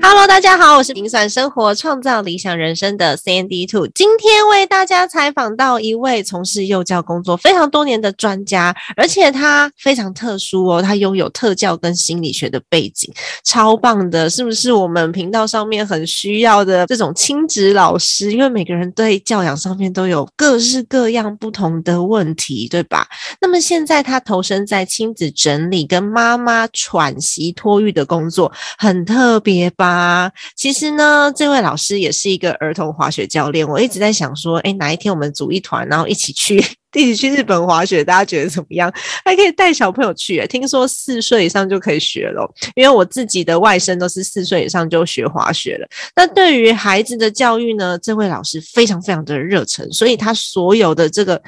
Hello，大家好，我是精算生活创造理想人生的 Sandy Two，今天为大家采访到一位从事幼教工作非常多年的专家，而且他非常特殊哦，他拥有特教跟心理学的背景，超棒的，是不是我们频道上面很需要的这种亲子老师？因为每个人对教养上面都有各式各样不同的问题，对吧？那么现在他投身在亲子整理跟妈妈喘息托育的工作，很特别吧？啊，其实呢，这位老师也是一个儿童滑雪教练。我一直在想说，哎，哪一天我们组一团，然后一起去 一起去日本滑雪，大家觉得怎么样？还可以带小朋友去，听说四岁以上就可以学了。因为我自己的外甥都是四岁以上就学滑雪了。那对于孩子的教育呢，这位老师非常非常的热忱，所以他所有的这个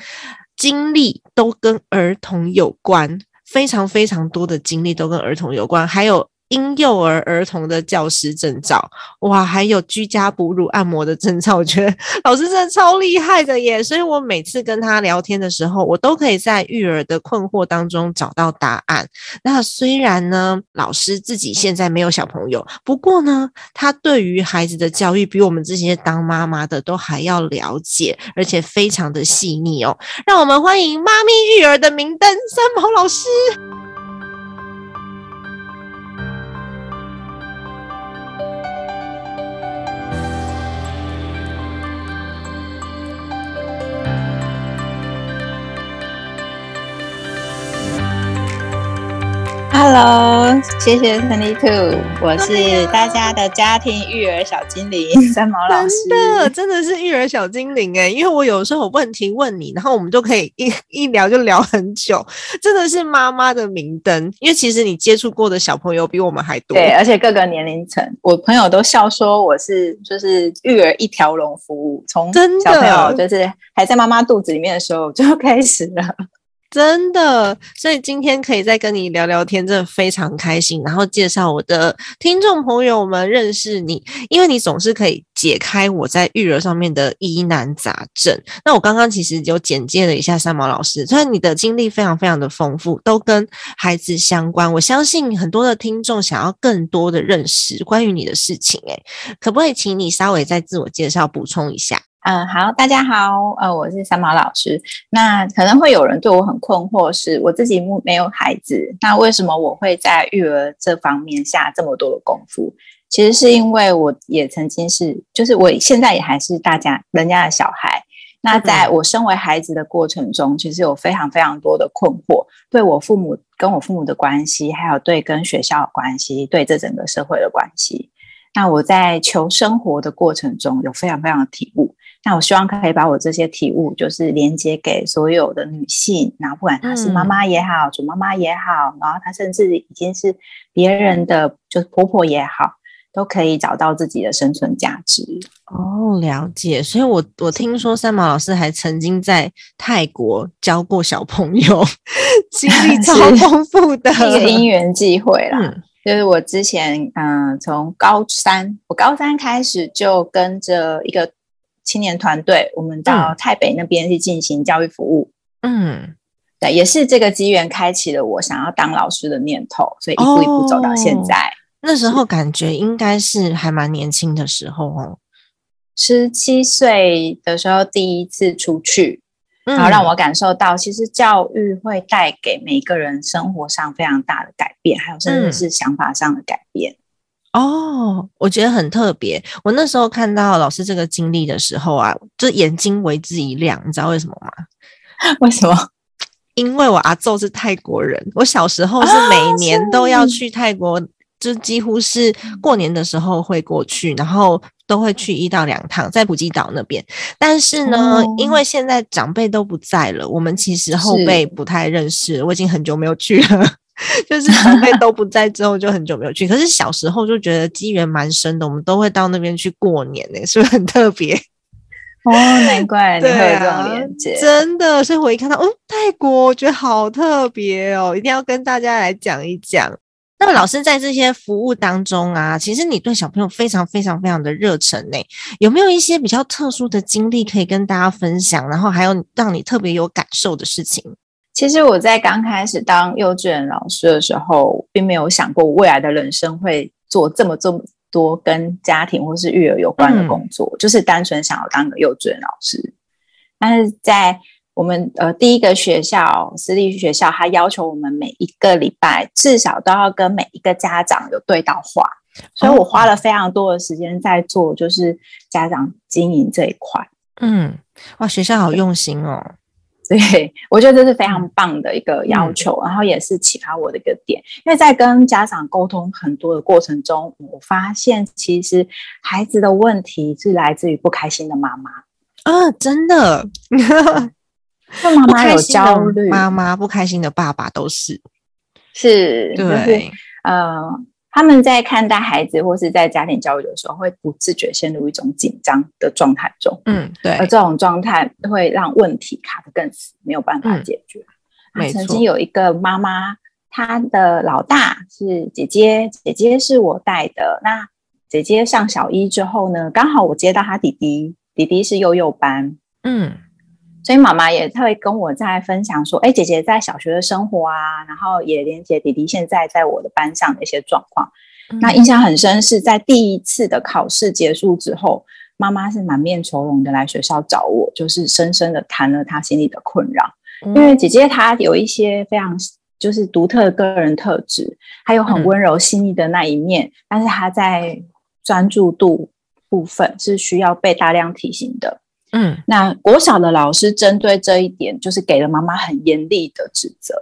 经历都跟儿童有关，非常非常多的经历都跟儿童有关，还有。婴幼儿儿童的教师证照，哇，还有居家哺乳按摩的证照，我觉得老师真的超厉害的耶！所以我每次跟他聊天的时候，我都可以在育儿的困惑当中找到答案。那虽然呢，老师自己现在没有小朋友，不过呢，他对于孩子的教育比我们这些当妈妈的都还要了解，而且非常的细腻哦。让我们欢迎妈咪育儿的明灯三毛老师。Hello，谢谢 Sunny Two，我是大家的家庭育儿小精灵 三毛老师。真的，真的是育儿小精灵哎！因为我有时候有问题问你，然后我们就可以一一聊就聊很久，真的是妈妈的明灯。因为其实你接触过的小朋友比我们还多，对，而且各个年龄层，我朋友都笑说我是就是育儿一条龙服务，从小朋友就是还在妈妈肚子里面的时候就开始了。真的，所以今天可以再跟你聊聊天，真的非常开心。然后介绍我的听众朋友们认识你，因为你总是可以解开我在育儿上面的疑难杂症。那我刚刚其实有简介了一下三毛老师，虽然你的经历非常非常的丰富，都跟孩子相关。我相信很多的听众想要更多的认识关于你的事情，诶，可不可以请你稍微再自我介绍补充一下？嗯，好，大家好，呃，我是三毛老师。那可能会有人对我很困惑，是我自己没没有孩子，那为什么我会在育儿这方面下这么多的功夫？其实是因为我也曾经是，就是我现在也还是大家人家的小孩。那在我身为孩子的过程中，其实有非常非常多的困惑，对我父母跟我父母的关系，还有对跟学校的关系，对这整个社会的关系。那我在求生活的过程中，有非常非常的体悟。那我希望可以把我这些体悟，就是连接给所有的女性，然后不管她是妈妈也好，准妈妈也好，然后她甚至已经是别人的，就是婆婆也好，都可以找到自己的生存价值。哦，了解。所以，我我听说三毛老师还曾经在泰国教过小朋友，经历 超丰富的一个因缘际会啦。就是我之前，嗯，从高三，我高三开始就跟着一个。青年团队，我们到台北那边去进行教育服务。嗯，对，也是这个机缘开启了我想要当老师的念头，所以一步一步走到现在。那时候感觉应该是还蛮年轻的时候哦，十七岁的时候第一次出去，然后让我感受到，其实教育会带给每个人生活上非常大的改变，还有甚至是想法上的改变。哦，我觉得很特别。我那时候看到老师这个经历的时候啊，就眼睛为之一亮。你知道为什么吗？为什么？因为我阿奏是泰国人，我小时候是每年都要去泰国，就几乎是过年的时候会过去，然后都会去一到两趟，在普吉岛那边。但是呢，因为现在长辈都不在了，我们其实后辈不太认识。我已经很久没有去了。就是长辈 都不在之后，就很久没有去。可是小时候就觉得机缘蛮深的，我们都会到那边去过年呢，是不是很特别？哦，难怪你会有这啊种连接。真的。所以我一看到，哦，泰国，我觉得好特别哦，一定要跟大家来讲一讲。那么老师在这些服务当中啊，其实你对小朋友非常非常非常的热忱呢，有没有一些比较特殊的经历可以跟大家分享？然后还有让你特别有感受的事情？其实我在刚开始当幼稚园老师的时候，并没有想过未来的人生会做这么这么多跟家庭或是育儿有关的工作，就是单纯想要当个幼稚园老师。但是在我们呃第一个学校私立学校，他要求我们每一个礼拜至少都要跟每一个家长有对到话，所以我花了非常多的时间在做就是家长经营这一块。嗯，哇，学校好用心哦。对，我觉得这是非常棒的一个要求，然后也是启发我的一个点。因为在跟家长沟通很多的过程中，我发现其实孩子的问题是来自于不开心的妈妈。啊，真的，那妈妈有焦虑，妈妈不开心的爸爸都是。是就是对，呃，他们在看待孩子或是在家庭教育的时候，会不自觉陷入一种紧张的状态中。嗯，对而，这种状态会让问题卡得更死，没有办法嗯解决。曾经有一个妈妈，她的老大是姐姐，姐姐是我带的。那姐姐上小一之后呢，刚好我接到她弟弟，弟弟是幼幼班，嗯所以妈妈也会跟我在分享说，哎，姐姐在小学的生活啊，然后也连接弟弟现在在我的班上的一些状况。那印象很深是在第一次的考试结束之后，妈妈是满面愁容的来学校找我，就是深深的谈了她心里的困扰。嗯因为姐姐她有一些非常就是独特的个人特质，还有很嗯温柔细腻的那一面，但是她在专注度部分是需要被大量提醒的。嗯那国小的老师针对这一点，就是给了妈妈很严厉的指责。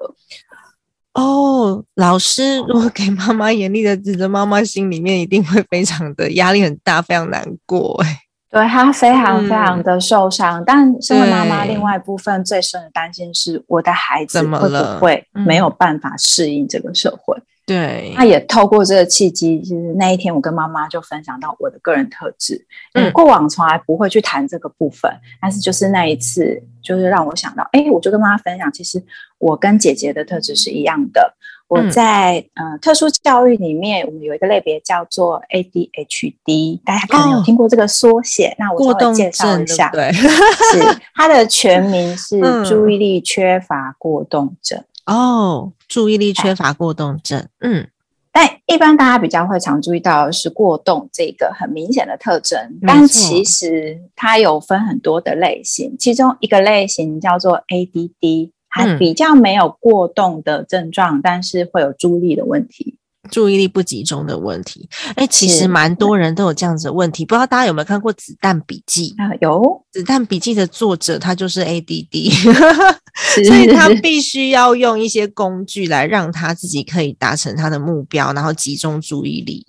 哦，老师如果给妈妈严厉的指责，妈妈心里面一定会非常的压力很大，非常难过。哎，对她非常嗯非常的受伤，但身为妈妈，另外一部分最深的担心是我的孩子怎么会了不会嗯没有办法适应这个社会。对那也透过这个契机，就是那一天我跟妈妈就分享到我的个人特质，嗯嗯，过往从来不会去谈这个部分，但是就是那一次，就是让我想到，哎，我就跟妈妈分享，其实我跟姐姐的特质是一样的。我嗯在、呃特殊教育里面，我们有一个类别叫做 ADHD，大家可能有哦听过这个缩写，那我稍微介绍一下，对？是它的全名 是嗯注意力缺乏过动症。哦，注意力缺乏过动症。嗯但一般大家比较会常注意到的是过动这个很明显的特征，但其实它有分很多的类型，其中一个类型叫做 ADD，它嗯比较没有过动的症状，但是会有注意力的问题。注意力不集中的问题。哎，其实蛮多人都有这样子的问题，不知道大家有没有看过《子弹笔记》？啊、有，《子弹笔记》的作者他就是 ADD，是所以他必须要用一些工具来让他自己可以达成他的目标，然后集中注意力，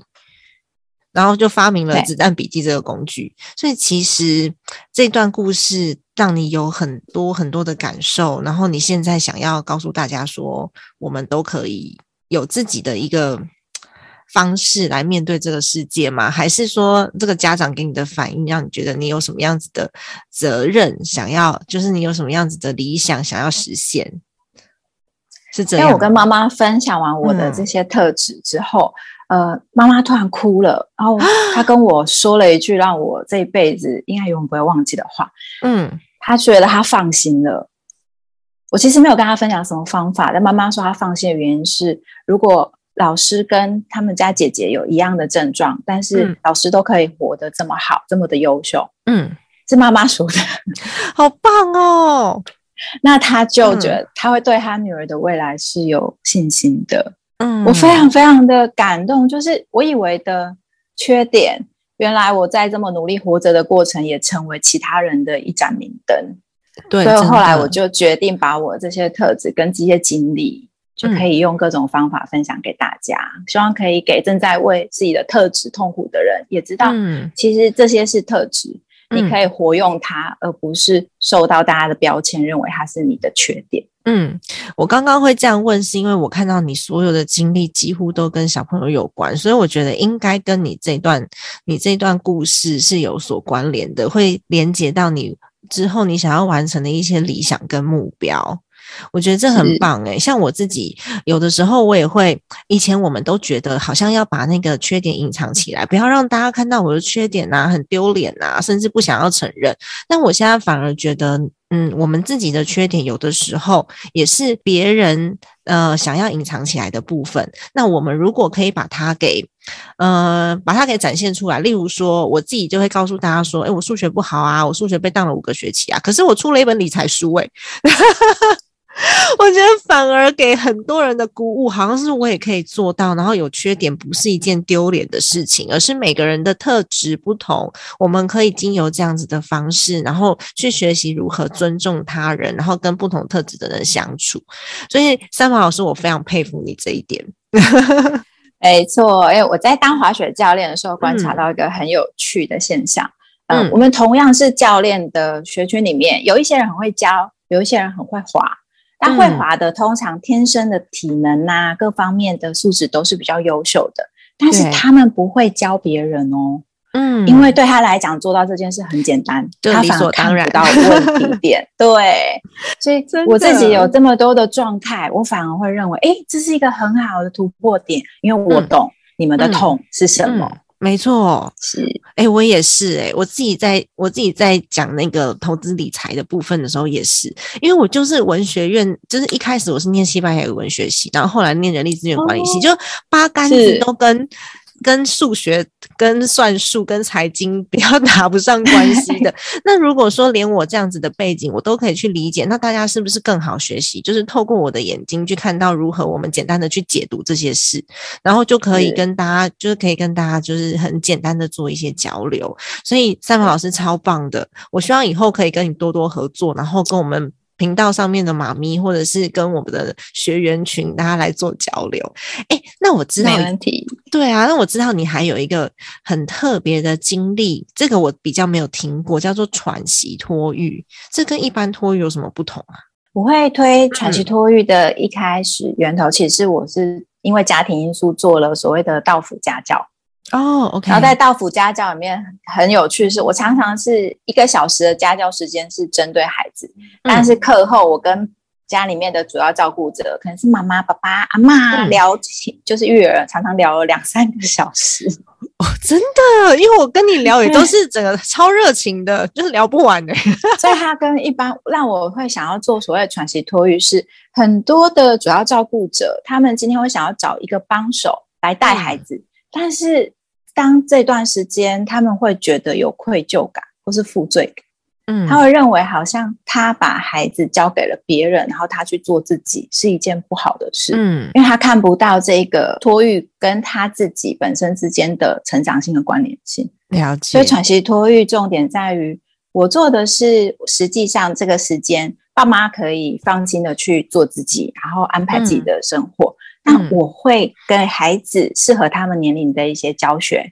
然后就发明了子弹笔记这个工具。所以其实这段故事让你有很多很多的感受，然后你现在想要告诉大家说，我们都可以有自己的一个。方式来面对这个世界吗？还是说这个家长给你的反应让你觉得你有什么样子的责任想要，就是你有什么样子的理想想要实现？是这样。因为我跟妈妈分享完我的嗯这些特质之后，呃，妈妈突然哭了，然后 她跟我说了一句让我这一辈子应该永远不会忘记的话。嗯她觉得她放心了。我其实没有跟她分享什么方法，但妈妈说她放心的原因是，如果老师跟他们家姐姐有一样的症状，但是嗯老师都可以活得这么好，这么的优秀，嗯，是妈妈说的。好棒哦。那她就觉嗯得她会对她女儿的未来是有信心的。嗯，我非常非常的感动，就是我以为的缺点，原来我在这么努力活着的过程，也成为其他人的一盏明灯。对，所以后来我就决定把我这些特质跟这些经历，就可以用各种方法分享给大家，希望可以给正在为自己的特质痛苦的人，也知道嗯。其实这些是特质，嗯。你可以活用它，而不是受到大家的标签，认为它是你的缺点。嗯，我刚刚会这样问，是因为我看到你所有的经历几乎都跟小朋友有关，所以我觉得应该跟你这段你这段故事是有所关联的，会连接到你之后你想要完成的一些理想跟目标。我觉得这很棒诶，像我自己有的时候我也会，以前我们都觉得好像要把那个缺点隐藏起来，不要让大家看到我的缺点呐，很丢脸呐，甚至不想要承认。但我现在反而觉得，嗯，我们自己的缺点有的时候也是别人呃想要隐藏起来的部分。那我们如果可以把它给呃把它给展现出来，例如说我自己就会告诉大家说，哎，我数学不好啊，我数学被当了五个学期啊，可是我出了一本理财书，哎。我觉得反而给很多人的鼓舞，好像是我也可以做到。然后有缺点不是一件丢脸的事情，而是每个人的特质不同，我们可以经由这样子的方式，然后去学习如何尊重他人，然后跟不同特质的人相处。所以三毛老师，我非常佩服你这一点。没错，哎，我在当滑雪教练的时候，观察到一个很有趣的现象。嗯，我们同样是教练的学群里面，有一些人很会教，有一些人很会滑。但会滑的通常天生的体能呐，各方面的素质都是比较优秀的，但是他们不会教别人哦，嗯，因为对他来讲做到这件事很简单，他反而看不到问题点，对，所以我自己有这么多的状态，我反而会认为，哎，这是一个很好的突破点，因为我懂你们的痛是什么。没错，是。哎，我也是哎，我自己在我自己在讲那个投资理财的部分的时候，也是，因为我就是文学院，就是一开始我是念西班牙语文学系，然后后来念人力资源管理系，就八竿子都跟。跟数学、跟算术、跟财经 比较打不上关系的，那如果说连我这样子的背景我都可以去理解，那大家是不是更好学习？就是透过我的眼睛去看到如何我们简单的去解读这些事，然后就可以跟大家，就是可以跟大家就是很简单的做一些交流。所以三毛老师超棒的，我希望以后可以跟你多多合作，然后跟我们。频道上面的妈咪，或者是跟我们的学员群，大家来做交流。哎，那我知道，没问题。对啊，那我知道你还有一个很特别的经历，这个我比较没有听过，叫做喘息托育。这跟一般托育有什么不同啊？我会推喘息托育的一开始源头，其实我是因为家庭因素做了所谓的道府家教。哦，OK。然后在道府家教里面很有趣，是我常常是一个小时的家教时间是针对孩子，但是课后我跟家里面的主要照顾者，可能是妈妈、爸爸、阿妈聊，就是育儿，常常聊了两三个小时。哦，真的，因为我跟你聊也都 是整个超热情的，就是聊不完的。所以他跟一般让我会想要做所谓的喘息托育，是很多的主要照顾者，他们今天会想要找一个帮手来带孩子，但是。当这段时间，他们会觉得有愧疚感或是负罪感，嗯，他会认为好像他把孩子交给了别人，然后他去做自己是一件不好的事，嗯，因为他看不到这个托育跟他自己本身之间的成长性的关联性。了解。所以喘息托育重点在于，我做的是实际上这个时间，爸妈可以放心的去做自己，然后安排自己的生活。那我会跟孩子适合他们年龄的一些教学，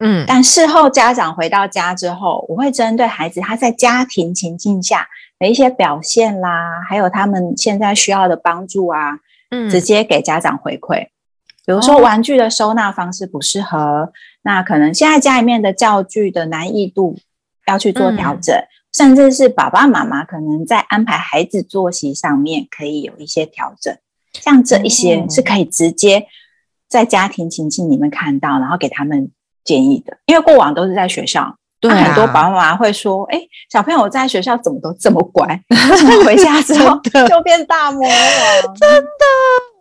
嗯，但事后家长回到家之后，我会针对孩子他在家庭情境下的一些表现啦，还有他们现在需要的帮助啊，嗯，直接给家长回馈。比如说玩具的收纳方式不适合，那可能现在家里面的教具的难易度要去做调整，甚至是爸爸妈妈可能在安排孩子作息上面可以有一些调整。像这一些是可以直接在家庭情境里面看到，然后给他们建议的。因为过往都是在学校，对很多爸爸妈妈会说：“哎，小朋友在学校怎么都这么乖，回家之后 就变大魔王。”真的，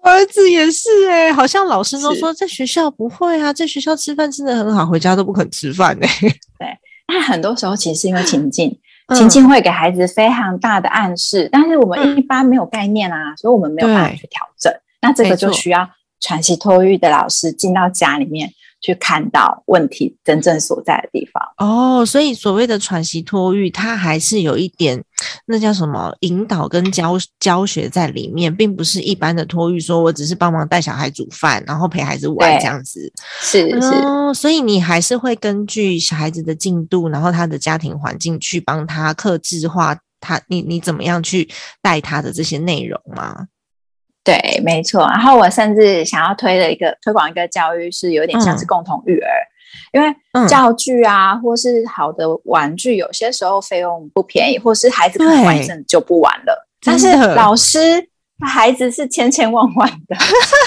我儿子也是哎，好像老师都说在学校不会啊，在学校吃饭吃的很好，回家都不肯吃饭哎。对，那很多时候其实是因为情境。情境会给孩子非常大的暗示，但是我们一般没有概念啊，所以我们没有办法去调整。那这个就需要喘息托育的老师进到家里面。去看到问题真正所在的地方哦，所以所谓的喘息托育，它还是有一点那叫什么引导跟教教学在里面，并不是一般的托育，说我只是帮忙带小孩煮饭，然后陪孩子玩这样子。是是，哦所以你还是会根据小孩子的进度，然后他的家庭环境去帮他克制化他你你怎么样去带他的这些内容吗？对，没错。然后我甚至想要推的一个推广一个教育是有点像是共同育儿，因为教具啊，或是好的玩具，有些时候费用不便宜，或是孩子可能玩一阵就不玩了。但是老师孩子是千千万万的，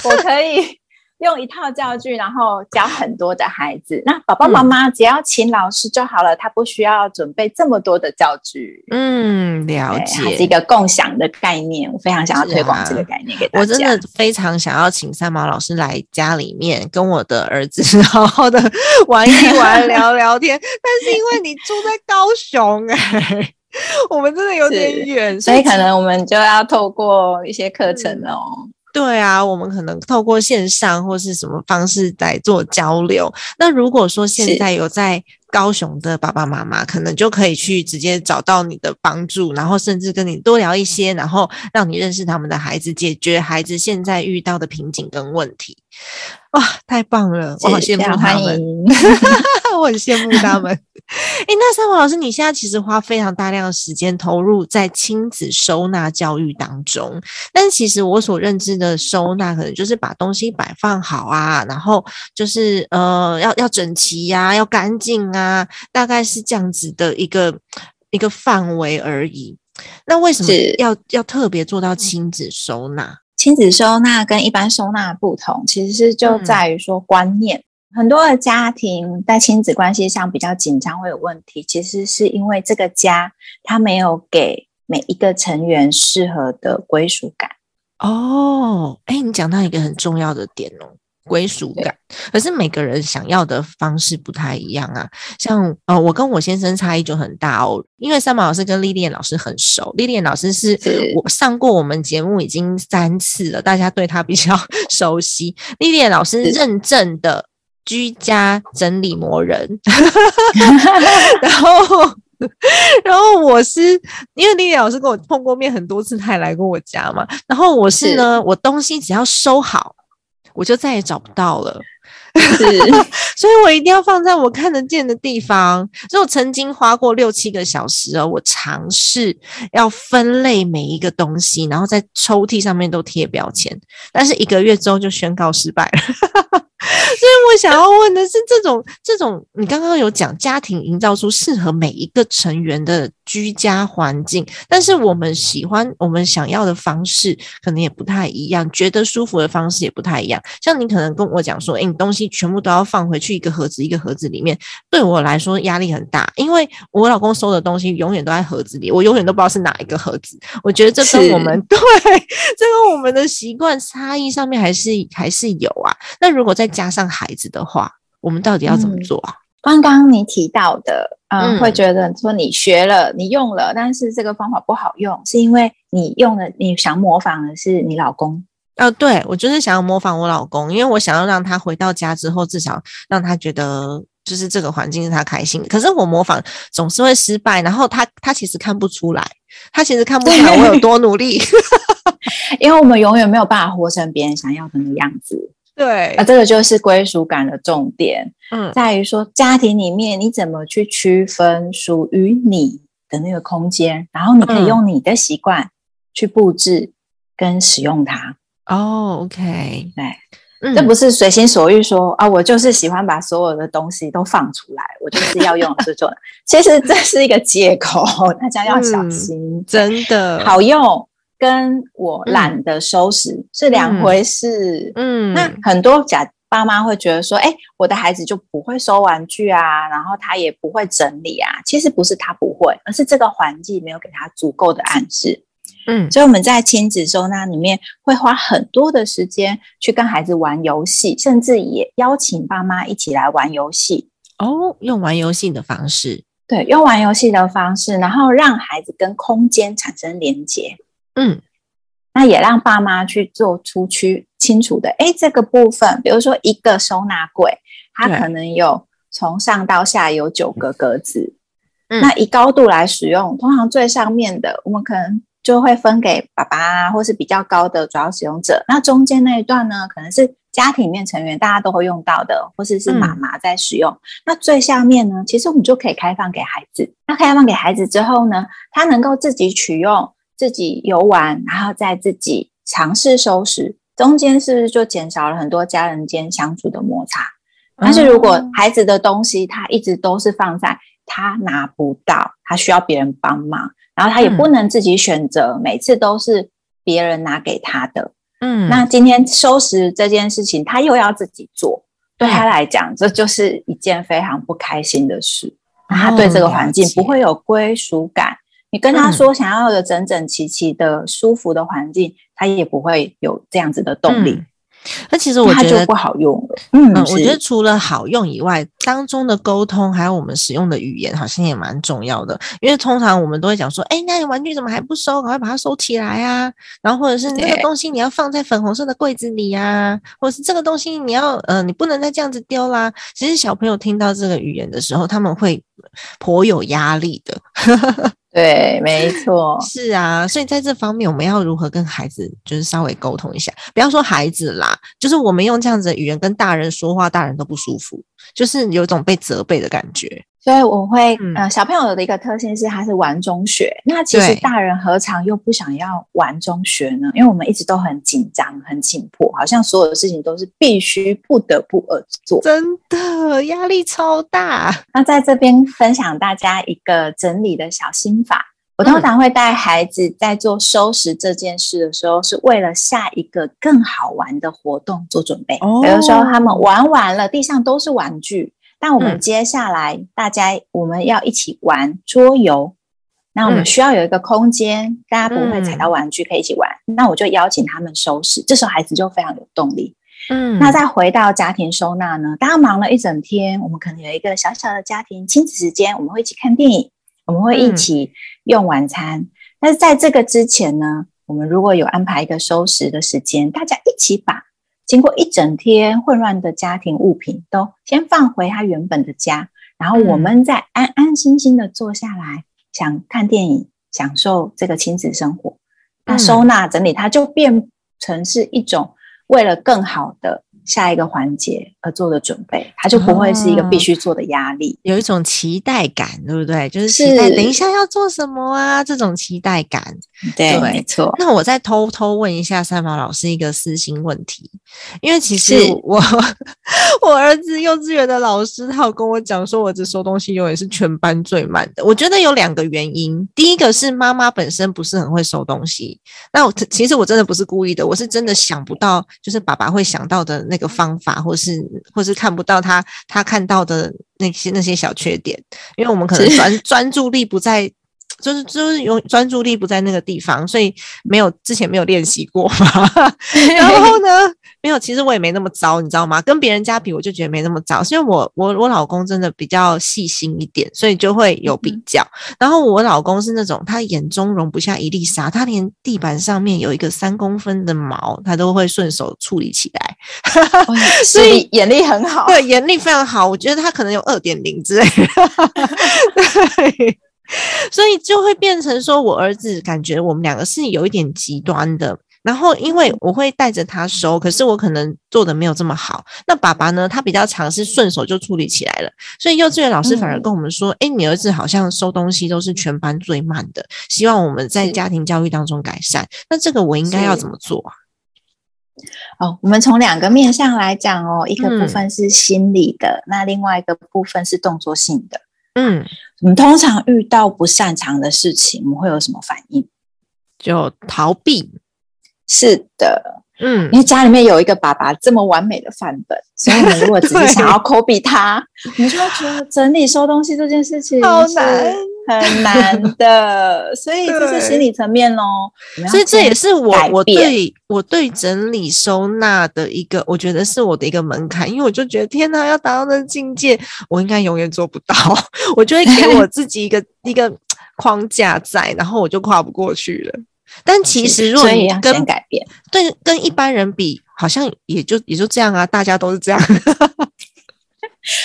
我可以。用一套教具，然后教很多的孩子。那爸爸妈妈只要请老师就好了，他不需要准备这么多的教具。嗯，了解，是一个共享的概念。我非常想要推广这个概念给大家。我真的非常想要请三毛老师来家里面跟我的儿子好好的玩一玩、聊聊天。但是因为你住在高雄，哎，我们真的有点远，所以可能我们就要透过一些课程哦。对啊，我们可能透过线上或是什么方式来做交流。那如果说现在有在高雄的爸爸妈妈，可能就可以去直接找到你的帮助，然后甚至跟你多聊一些，然后让你认识他们的孩子，解决孩子现在遇到的瓶颈跟问题。哇，太棒了！我好羡慕他们，我很羡慕他们。哎，那三宝老师，你现在其实花非常大量的时间投入在亲子收纳教育当中，但是其实我所认知的收纳，可能就是把东西摆放好啊，然后就是呃，要要整齐呀，要干净啊，大概是这样子的一个一个范围而已。那为什么要要特别做到亲子收纳？亲子收纳跟一般收纳不同，其实是就在于说观念。很多的家庭在亲子关系上比较紧张，会有问题，其实是因为这个家他没有给每一个成员适合的归属感。哦，哎，你讲到一个很重要的点哦。归属感，可是每个人想要的方式不太一样啊。像呃，我跟我先生差异就很大哦。因为三毛老师跟莉莉安老师很熟，莉莉安老师是我上过我们节目已经三次了，大家对她比较 熟悉。莉莉安老师认证的居家整理魔人，然后然后我是因为丽丽老师跟我碰过面很多次，她也来过我家嘛。然后我是呢，我东西只要收好。我就再也找不到了，所以我一定要放在我看得见的地方。所以我曾经花过六七个小时哦，我尝试要分类每一个东西，然后在抽屉上面都贴标签，但是一个月之后就宣告失败了。所以我想要问的是，这种这种，你刚刚有讲家庭营造出适合每一个成员的居家环境，但是我们喜欢我们想要的方式可能也不太一样，觉得舒服的方式也不太一样。像你可能跟我讲说，哎，你东西全部都要放回去一个盒子一个盒子里面，对我来说压力很大，因为我老公收的东西永远都在盒子里，我永远都不知道是哪一个盒子。我觉得这跟我们 对这跟我们的习惯差异上面还是还是有啊。那如果再加上孩子的话，我们到底要怎么做啊？刚刚你提到的，嗯，会觉得说你学了，你用了，但是这个方法不好用，是因为你用的，你想模仿的是你老公。哦，对，我就是想要模仿我老公，因为我想要让他回到家之后，至少让他觉得就是这个环境是他开心的。可是我模仿总是会失败，然后他他其实看不出来，他其实看不出来我有多努力，因为我们永远没有办法活成别人想要的那个样子。对，啊，这个就是归属感的重点，嗯，在于说家庭里面你怎么去区分属于你的那个空间，然后你可以用你的习惯去布置跟使用它。哦，OK，对，这不是随心所欲说啊，我就是喜欢把所有的东西都放出来，我就是要用这种。其实这是一个借口，大家要小心，真的好用。跟我懒得收拾是两回事。嗯，那很多假爸妈会觉得说，哎，我的孩子就不会收玩具啊，然后他也不会整理啊。其实不是他不会，而是这个环境没有给他足够的暗示。嗯，所以我们在亲子收纳里面会花很多的时间去跟孩子玩游戏，甚至也邀请爸妈一起来玩游戏。哦，用玩游戏的方式，对，用玩游戏的方式，然后让孩子跟空间产生连接。嗯，那也让爸妈去做出去清楚的，哎，这个部分，比如说一个收纳柜，它可能有从上到下有九个格子，那以高度来使用，通常最上面的我们可能就会分给爸爸啊或是比较高的主要使用者，那中间那一段呢，可能是家庭里面成员大家都会用到的，或者是妈妈在使用。那最下面呢，其实我们就可以开放给孩子。那开放给孩子之后呢，他能够自己取用、自己游玩，然后再自己尝试收拾。中间是不是就减少了很多家人间相处的摩擦？但是如果孩子的东西他一直都是放在他拿不到，他需要别人帮忙，然后他也不能自己选择，每次都是别人拿给他的。嗯，那今天收拾这件事情，他又要自己做，对他来讲，这就是一件非常不开心的事。他对这个环境不会有归属感。你跟他说想要有整整齐齐的、舒服的环境，他也不会有这样子的动力。那其实我觉得不好用了。嗯，我觉得除了好用以外，当中的沟通还有我们使用的语言，好像也蛮重要的。因为通常我们都会讲说：“哎，那你玩具怎么还不收？赶快把它收起来啊！”然后或者是那个东西你要放在粉红色的柜子里呀，或者是这个东西你要呃，你不能再这样子丢啦。其实小朋友听到这个语言的时候，他们会颇有压力的。对，没错，是啊，所以在这方面，我们要如何跟孩子就是稍微沟通一下？不要说孩子啦，就是我们用这样子的语言跟大人说话，大人都不舒服，就是有种被责备的感觉。所以我会，呃，小朋友的一个特性是他是玩中学，那其实大人何尝又不想要玩中学呢？因为我们一直都很紧张、很紧迫，好像所有的事情都是必须不得不而做，真的压力超大。那在这边分享大家一个整理的小心法，我通常会带孩子在做收拾这件事的时候，是为了下一个更好玩的活动做准备。比如说他们玩完了，地上都是玩具。那我们接下来大家我们要一起玩桌游，那我们需要有一个空间，大家不会踩到玩具，可以一起玩。那我就邀请他们收拾，这时候孩子就非常有动力。嗯，那再回到家庭收纳呢？大家忙了一整天，我们可能有一个小小的家庭亲子时间，我们会一起看电影，我们会一起用晚餐。但是在这个之前呢，我们如果有安排一个收拾的时间，大家一起把。经过一整天混乱的家庭物品，都先放回他原本的家，然后我们再安安心心的坐下来，想看电影，享受这个亲子生活。那收纳整理，它就变成是一种为了更好的。下一个环节而做的准备，它就不会是一个必须做的压力，有一种期待感，对不对？就是期待等一下要做什么啊，这种期待感。对，没错。那我再偷偷问一下三毛老师一个私心问题，因为其实我我儿子幼稚园的老师，他有跟我讲说，我儿子收东西永远是全班最慢的。我觉得有两个原因，第一个是妈妈本身不是很会收东西，那我其实我真的不是故意的，我是真的想不到，就是爸爸会想到的。那个方法，或是或是看不到他他看到的那些那些小缺点，因为我们可能专专注力不在。就是就是有专注力不在那个地方，所以没有之前没有练习过嘛。然后呢，没有，其实我也没那么糟，你知道吗？跟别人家比，我就觉得没那么糟。因为我我我老公真的比较细心一点，所以就会有比较。然后我老公是那种他眼中容不下一粒沙，他连地板上面有一个三公分的毛，他都会顺手处理起来。所以眼力很好，对，眼力非常好。我觉得他可能有二点零之类的。对。所以就会变成说，我儿子感觉我们两个是有一点极端的。然后因为我会带着他收，可是我可能做的没有这么好。那爸爸呢，他比较尝试顺手就处理起来了。所以幼稚园老师反而跟我们说：“哎，你儿子好像收东西都是全班最慢的，希望我们在家庭教育当中改善。”那这个我应该要怎么做啊？哦，我们从两个面向来讲哦，一个部分是心理的，那另外一个部分是动作性的。嗯。我们通常遇到不擅长的事情，我们会有什么反应？就逃避。是的，嗯，因为家里面有一个爸爸这么完美的范本，所以我们如果只是想要 copy 他，你就会觉得整理收东西这件事情好难。很难的，所以这是心理层面喽。所以这也是我我对我对整理收纳的一个，我觉得是我的一个门槛，因为我就觉得天哪，要达到那境界，我应该永远做不到。我就会给我自己一个一个框架在，然后我就跨不过去了。但其实如果你跟改变，对跟一般人比，好像也就也就这样啊，大家都是这样。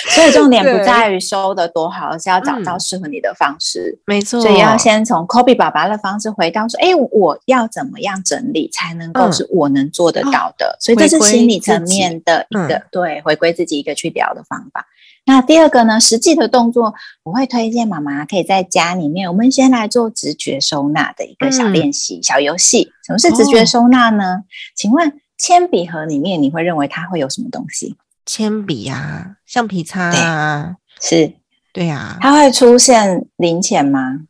所以重点不在于收的多好，而是要找到嗯适合你的方式。没错，所以要先从 Kobe 爸爸的方式回到说，哎，我要怎么样整理才能够嗯是我能做得到的？所以这是心理层面的一个、嗯对回归自己一个去聊的方法。那第二个呢，实际的动作，我会推荐妈妈可以在家里面，我们先来做直觉收纳的一个小嗯练习、小游戏。什么是直觉哦收纳呢？请问铅笔盒里面你会认为它会有什么东西？铅笔啊，橡皮擦啊，是对啊，它会出现零钱吗？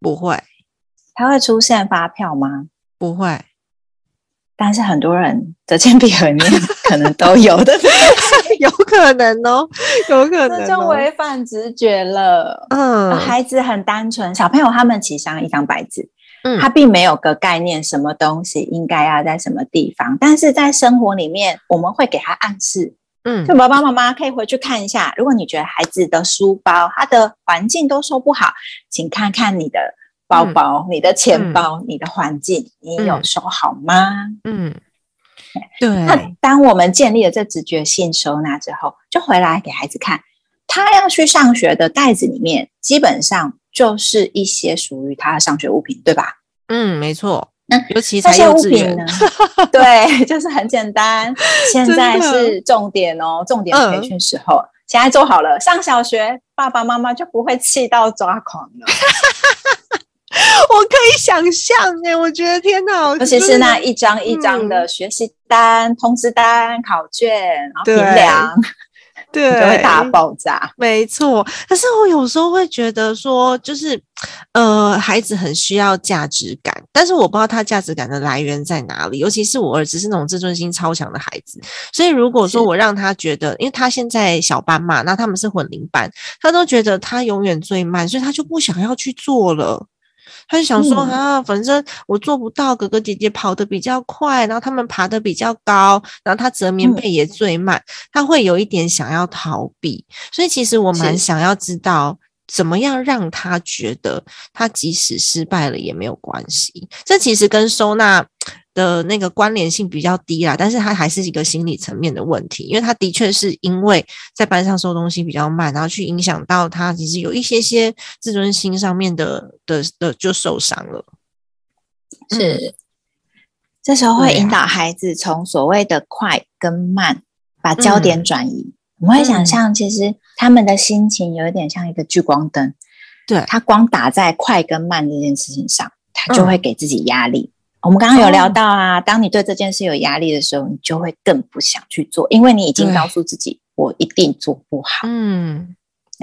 不会它会出现发票吗？不会，但是很多人的铅笔盒里面 可能都有的，有可能哦，有可能、这就哦，违反直觉了。嗯，孩子很单纯，小朋友他们其实像一张白纸，嗯他并没有个概念，什么东西应该要在什么地方。但是在生活里面，我们会给他暗示，嗯就爸爸妈妈可以回去看一下。如果你觉得孩子的书包、他的环境都收不好，请看看你的包包、你的钱包、你的环境，你有嗯收好吗？嗯，那对，当我们建立了这直觉性收纳之后，就回来给孩子看，他要去上学的袋子里面，基本上就是一些属于他的上学物品，对吧？嗯，没错那，尤其这些物品呢，，对，就是很简单。现在是重点哦，重点嗯培训时候，现在做好了，上小学，爸爸妈妈就不会气到抓狂了。我可以想象哎，我觉得天哪，尤其是那一张一张的学习单、通知单、考卷，然后评对量，对，就会大爆炸。没错，可是我有时候会觉得说，就是呃，孩子很需要价值感，但是我不知道他价值感的来源在哪里。尤其是我儿子是那种自尊心超强的孩子，所以如果说我让他觉得，因为他现在小班嘛，那他们是混龄班，他都觉得他永远最慢，所以他就不想要去做了。他就想说、嗯啊，反正我做不到，哥哥姐姐跑得比较快，然后他们爬得比较高，然后他折棉嗯被也最慢，他会有一点想要逃避。所以其实我蛮想要知道，怎么样让他觉得他即使失败了也没有关系。这其实跟收纳的那个关联性比较低啦，但是他还是一个心理层面的问题，因为他的确是因为在班上收东西比较慢，然后去影响到他，其实有一些些自尊心上面的的的就受伤了。是，这时候会引导孩子从所谓的快跟慢，把焦点转移。我们会想象，其实他们的心情有一点像一个聚光灯，对他光打在快跟慢这件事情上，他就嗯会给自己压力。我们刚刚有哦聊到啊，当你对这件事有压力的时候，你就会更不想去做，因为你已经告诉自己，我一定做不好。嗯，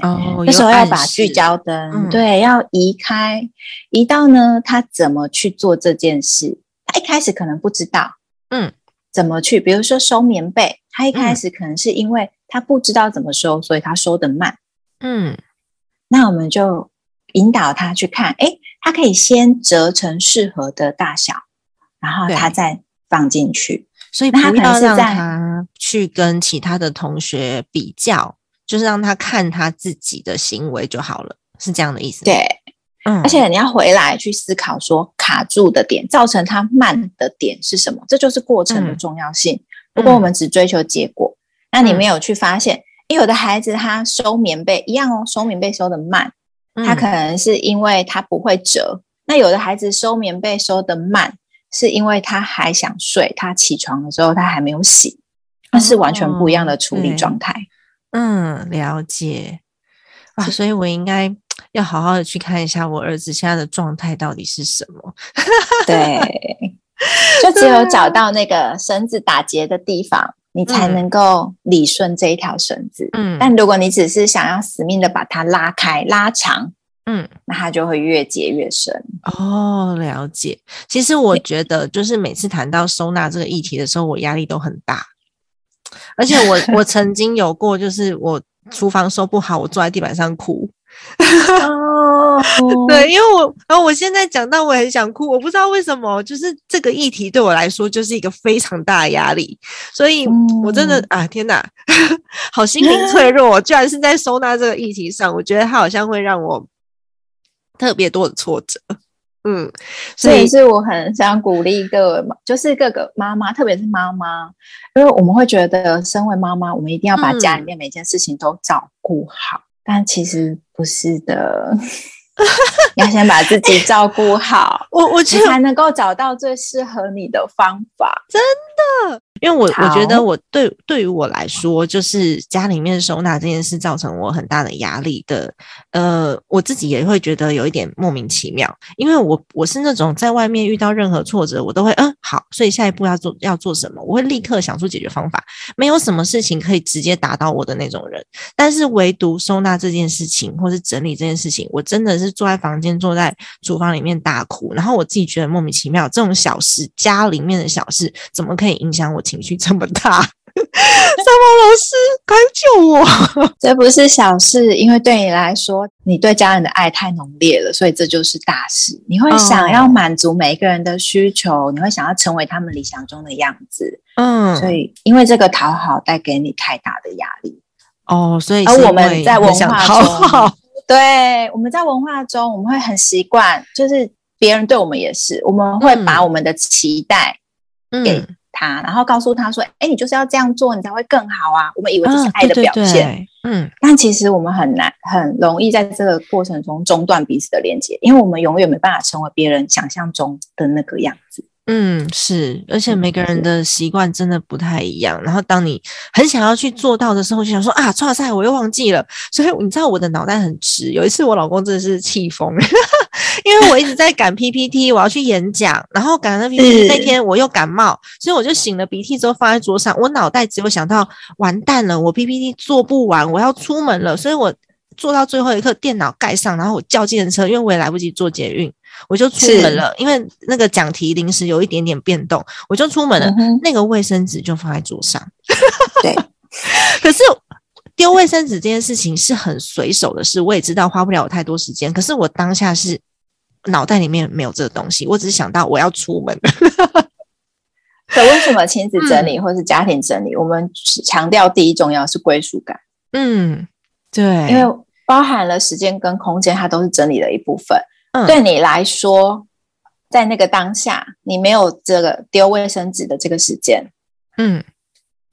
哦，那时候要把聚焦灯，嗯对，要移开，移到呢，他怎么去做这件事？他一开始可能不知道，嗯，怎么去？比如说收棉被，他一开嗯始可能是因为他不知道怎么收，所以他收的慢。嗯那我们就引导他去看，诶，他可以先折成适合的大小，然后他再放进去。所以他不要让可能是在他去跟其他的同学比较，就是让他看他自己的行为就好了，是这样的意思？对，嗯，而且你要回来去思考，说卡住的点，造成他慢的点是什么？这就是过程的嗯重要性。如果我们只追求结果，那你没有去发现，诶有的孩子他收棉被一样哦，收棉被收的慢，他嗯可能是因为他不会折；那有的孩子收棉被收的慢，是因为他还想睡，他起床的时候他还没有醒，那是完全不一样的处理对状态。嗯，了解。啊，所以我应该要好好的去看一下我儿子现在的状态到底是什么。对，就只有找到那个绳子打结的地方，你才嗯能够理顺这一条绳子。嗯，但如果你只是想要死命的把它拉开、拉长，嗯，那它就会越结越深。哦，了解。其实我觉得，就是每次谈到收纳这个议题的时候，我压力都很大。而且我 我曾经有过，就是我厨房收不好，我坐在地板上哭。哦，对，因为我，然后我现在讲到我很想哭，我不知道为什么，就是这个议题对我来说就是一个非常大的压力，所以我真的、啊，天哪，好心灵脆弱、哦，居然是在收纳这个议题上，我觉得它好像会让我特别多的挫折。嗯，所以是我很想鼓励各位妈，就是各个妈妈，特别是妈妈，因为我们会觉得，身为妈妈，我们一定要把家里面每件事情都照顾好，但其实不是的。要先把自己照顾好，我我才能够找到最适合你的方法。真的，因为我我觉得我对对于我来说，就是家里面收纳这件事造成我很大的压力的。呃，我自己也会觉得有一点莫名其妙，因为我我是那种在外面遇到任何挫折，我都会嗯好，所以下一步要做要做什么，我会立刻想出解决方法，没有什么事情可以直接打倒我的那种人。但是唯独收纳这件事情，或是整理这件事情，我真的是坐在房间，坐在厨房里面大哭，然后我自己觉得莫名其妙，这种小事，家里面的小事，怎么可以影响我情绪这么大？三毛老师，快救我！这不是小事，因为对你来说，你对家人的爱太浓烈了，所以这就是大事。你会想要满足每一个人的需求，你会想要成为他们理想中的样子。嗯，所以因为这个讨好带给你太大的压力。哦，所以而我们在文化中，对，我们在文化中，我们会很习惯，就是别人对我们也是，我们会把我们的期待给。他，然后告诉他说：“哎，你就是要这样做，你才会更好啊！”我们以为这是爱的表现，嗯，但其实我们很难、很容易在这个过程中中断彼此的连接，因为我们永远没办法成为别人想象中的那个样子。嗯，是，而且每个人的习惯真的不太一样。然后当你很想要去做到的时候，就想说啊，哇塞，我又忘记了。所以你知道我的脑袋很直。有一次我老公真的是气疯，因为我一直在赶 PPT，我要去演讲，然后赶那 PPT 那天我又感冒，所以我就擤了鼻涕之后放在桌上。我脑袋只有想到完蛋了，我 PPT 做不完，我要出门了。所以我做到最后一刻，电脑盖上，然后我叫计程车，因为我也来不及做捷运。我就出门了，因为那个讲题临时有一点点变动，我就出门了。那个卫生纸就放在桌上。对，可是丢卫生纸这件事情是很随手的事，我也知道花不了我太多时间。可是我当下是脑袋里面没有这个东西，我只是想到我要出门。可为什么亲子整理或是家庭整理，我们强调第一重要是归属感？嗯，对，因为包含了时间跟空间，它都是整理的一部分。对你来说，在那个当下，你没有这个丢卫生纸的这个时间，嗯，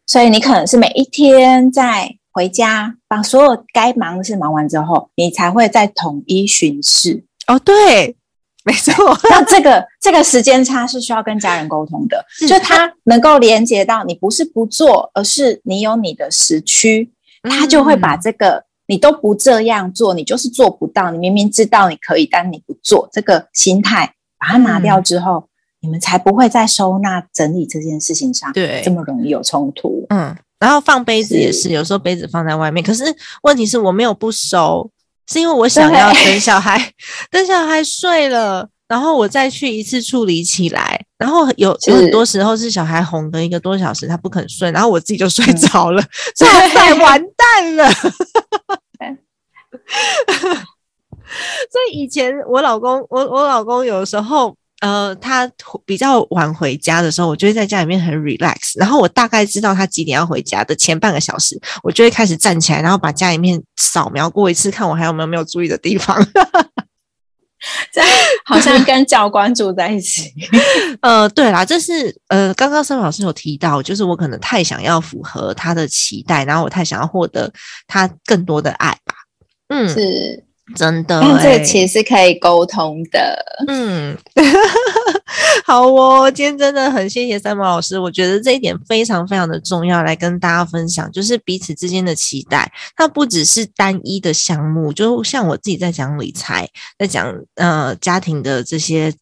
所以你可能是每一天在回家把所有该忙的事忙完之后，你才会再统一巡视。哦，对，没错。那这个这个时间差是需要跟家人沟通的，就他能够连接到你不是不做，而是你有你的时区，他就会把这个。你都不这样做，你就是做不到。你明明知道你可以，但你不做，这个心态把它拿掉之后，你们才不会在收纳整理这件事情上对这么容易有冲突。嗯，然后放杯子也是，有时候杯子放在外面，可是问题是我没有不收，是因为我想要等小孩，等小孩睡了。然后我再去一次处理起来，然后有有很多时候是小孩哄个一个多小时，他不肯睡，然后我自己就睡着了，这太完蛋了。所以以前我老公，我我老公有时候，呃，他比较晚回家的时候，我就会在家里面很 relax，然后我大概知道他几点要回家的前半个小时，我就会开始站起来，然后把家里面扫描过一次，看我还有没有没有注意的地方。这好像跟教官住在一起。呃，对啦，这是呃，刚刚孙老师有提到，就是我可能太想要符合他的期待，然后我太想要获得他更多的爱吧。嗯，是。真的，这其实是可以沟通的。嗯，好哦，今天真的很谢谢三毛老师，我觉得这一点非常非常的重要，来跟大家分享，就是彼此之间的期待，它不只是单一的项目，就像我自己在讲理财，在讲呃家庭的这些。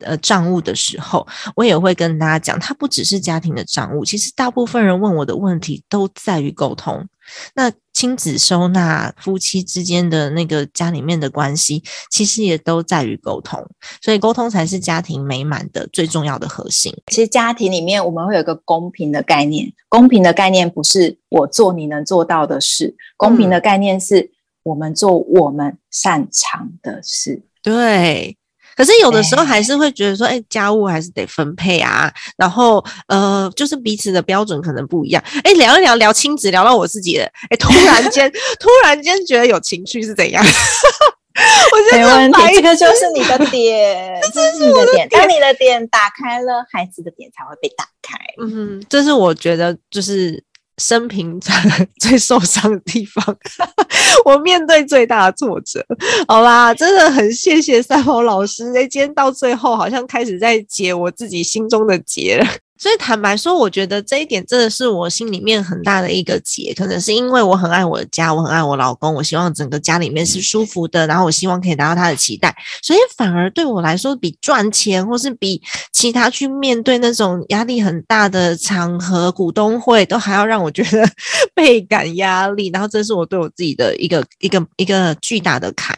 呃，账务的时候，我也会跟大家讲，它不只是家庭的账务，其实大部分人问我的问题都在于沟通。那亲子收纳、夫妻之间的那个家里面的关系，其实也都在于沟通。所以，沟通才是家庭美满的最重要的核心。其实，家庭里面我们会有一个公平的概念，公平的概念不是我做你能做到的事，公平的概念是我们做我们擅长的事。对。可是有的时候还是会觉得说，哎，家务还是得分配啊。然后，呃，就是彼此的标准可能不一样。哎，聊一聊聊亲子，聊到我自己的，哎，突然间，突然间觉得有情绪是怎样？我觉没问题得这个就是你的点，这是你的点。当你的点打开了，孩子的点才会被打开。嗯，这是我觉得就是生平 最受伤的地方，我面对最大的挫折。好啦，真的很谢谢三毛老师，哎，今天到最后好像开始在解我自己心中的结了。所以坦白说，我觉得这一点真的是我心里面很大的一个结，可能是因为我很爱我的家，我很爱我老公，我希望整个家里面是舒服的，然后我希望可以达到他的期待，所以反而对我来说，比赚钱或是比其他去面对那种压力很大的场合、股东会，都还要让我觉得 倍感压力。然后这是我对我自己的一个一个一个巨大的坎。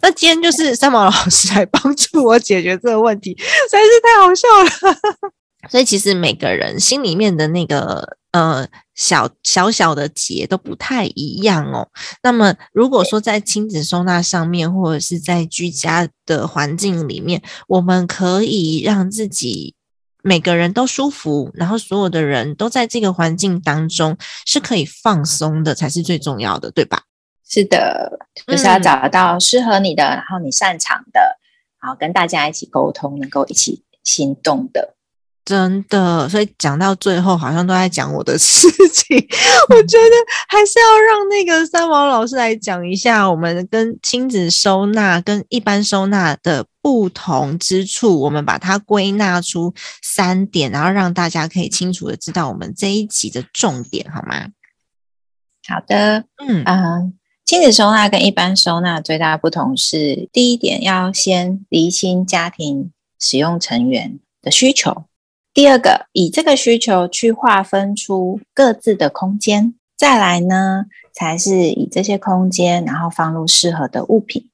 那今天就是三毛老师来帮助我解决这个问题，实在是太好笑了。所以其实每个人心里面的那个呃小小小的结都不太一样哦。那么如果说在亲子收纳上面，或者是在居家的环境里面，我们可以让自己每个人都舒服，然后所有的人都在这个环境当中是可以放松的，才是最重要的，对吧？是的，就是要嗯找到适合你的，然后你擅长的，然后跟大家一起沟通，能够一起行动的。真的，所以讲到最后，好像都在讲我的 事情。我觉得还是要让那个三毛老师来讲一下，我们跟亲子收纳跟一般收纳的不同之处，我们把它归纳出三点，然后让大家可以清楚的知道我们这一集的重点，好吗？好的，嗯嗯，亲子收纳跟一般收纳最大的不同是，第一点要先厘清家庭使用成员的需求，第二个以这个需求去划分出各自的空间，再来呢才是以这些空间，然后放入适合的物品。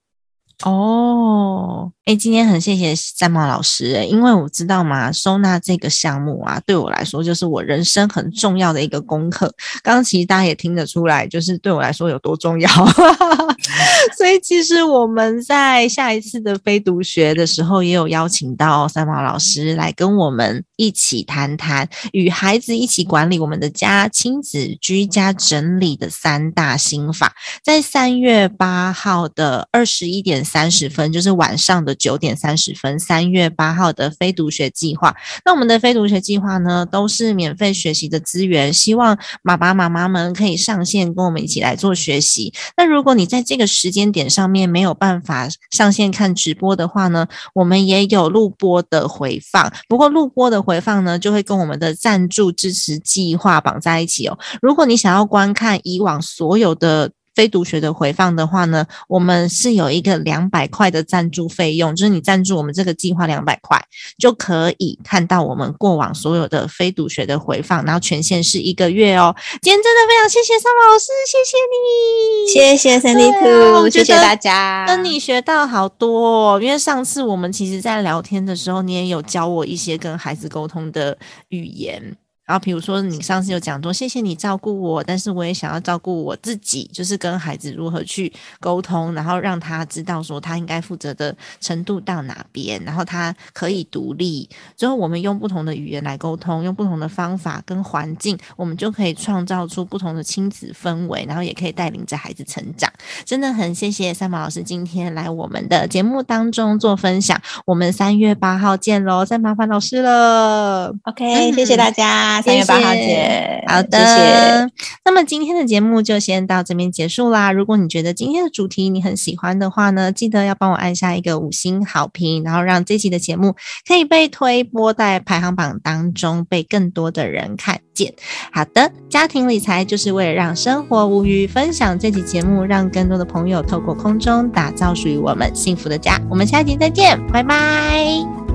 哦，哎，今天很谢谢三毛老师，因为我知道嘛，收纳这个项目啊，对我来说就是我人生很重要的一个功课。刚刚其实大家也听得出来，就是对我来说有多重要。所以其实我们在下一次的非读学的时候，也有邀请到三毛老师来跟我们一起谈谈与孩子一起管理我们的家、亲子居家整理的三大心法。在三月八号的二十一点三十分，就是晚上的九点三十分，三月八号的非读学计划。那我们的非读学计划呢，都是免费学习的资源，希望爸爸妈妈们可以上线跟我们一起来做学习。那如果你在这个时间点上面没有办法上线看直播的话呢，我们也有录播的回放。不过录播的回放呢，就会跟我们的赞助支持计划绑在一起哦。如果你想要观看以往所有的非读学的回放的话呢，我们是有一个两百块的赞助费用，就是你赞助我们这个计划两百块，就可以看到我们过往所有的非读学的回放，然后权限是一个月哦。今天真的非常谢谢三毛老师，谢谢你，谢谢觉得谢谢大家。跟你学到好多、哦，因为上次我们其实在聊天的时候，你也有教我一些跟孩子沟通的语言。然后，比如说你上次有讲说，谢谢你照顾我，但是我也想要照顾我自己，就是跟孩子如何去沟通，然后让他知道说他应该负责的程度到哪边，然后他可以独立。之后我们用不同的语言来沟通，用不同的方法跟环境，我们就可以创造出不同的亲子氛围，然后也可以带领着孩子成长。真的很谢谢三毛老师今天来我们的节目当中做分享。我们三月八号见喽，再麻烦老师了。OK，、谢谢大家，三月八号见。好的，谢谢。那么今天的节目就先到这边结束啦。如果你觉得今天的主题你很喜欢的话呢，记得要帮我按下一个五星好评，然后让这期的节目可以被推播在排行榜当中，被更多的人看见。好的，家庭理财就是为了让生活无虞，分享这期节目，让更多的朋友透过空中打造属于我们幸福的家。我们下期再见，拜拜。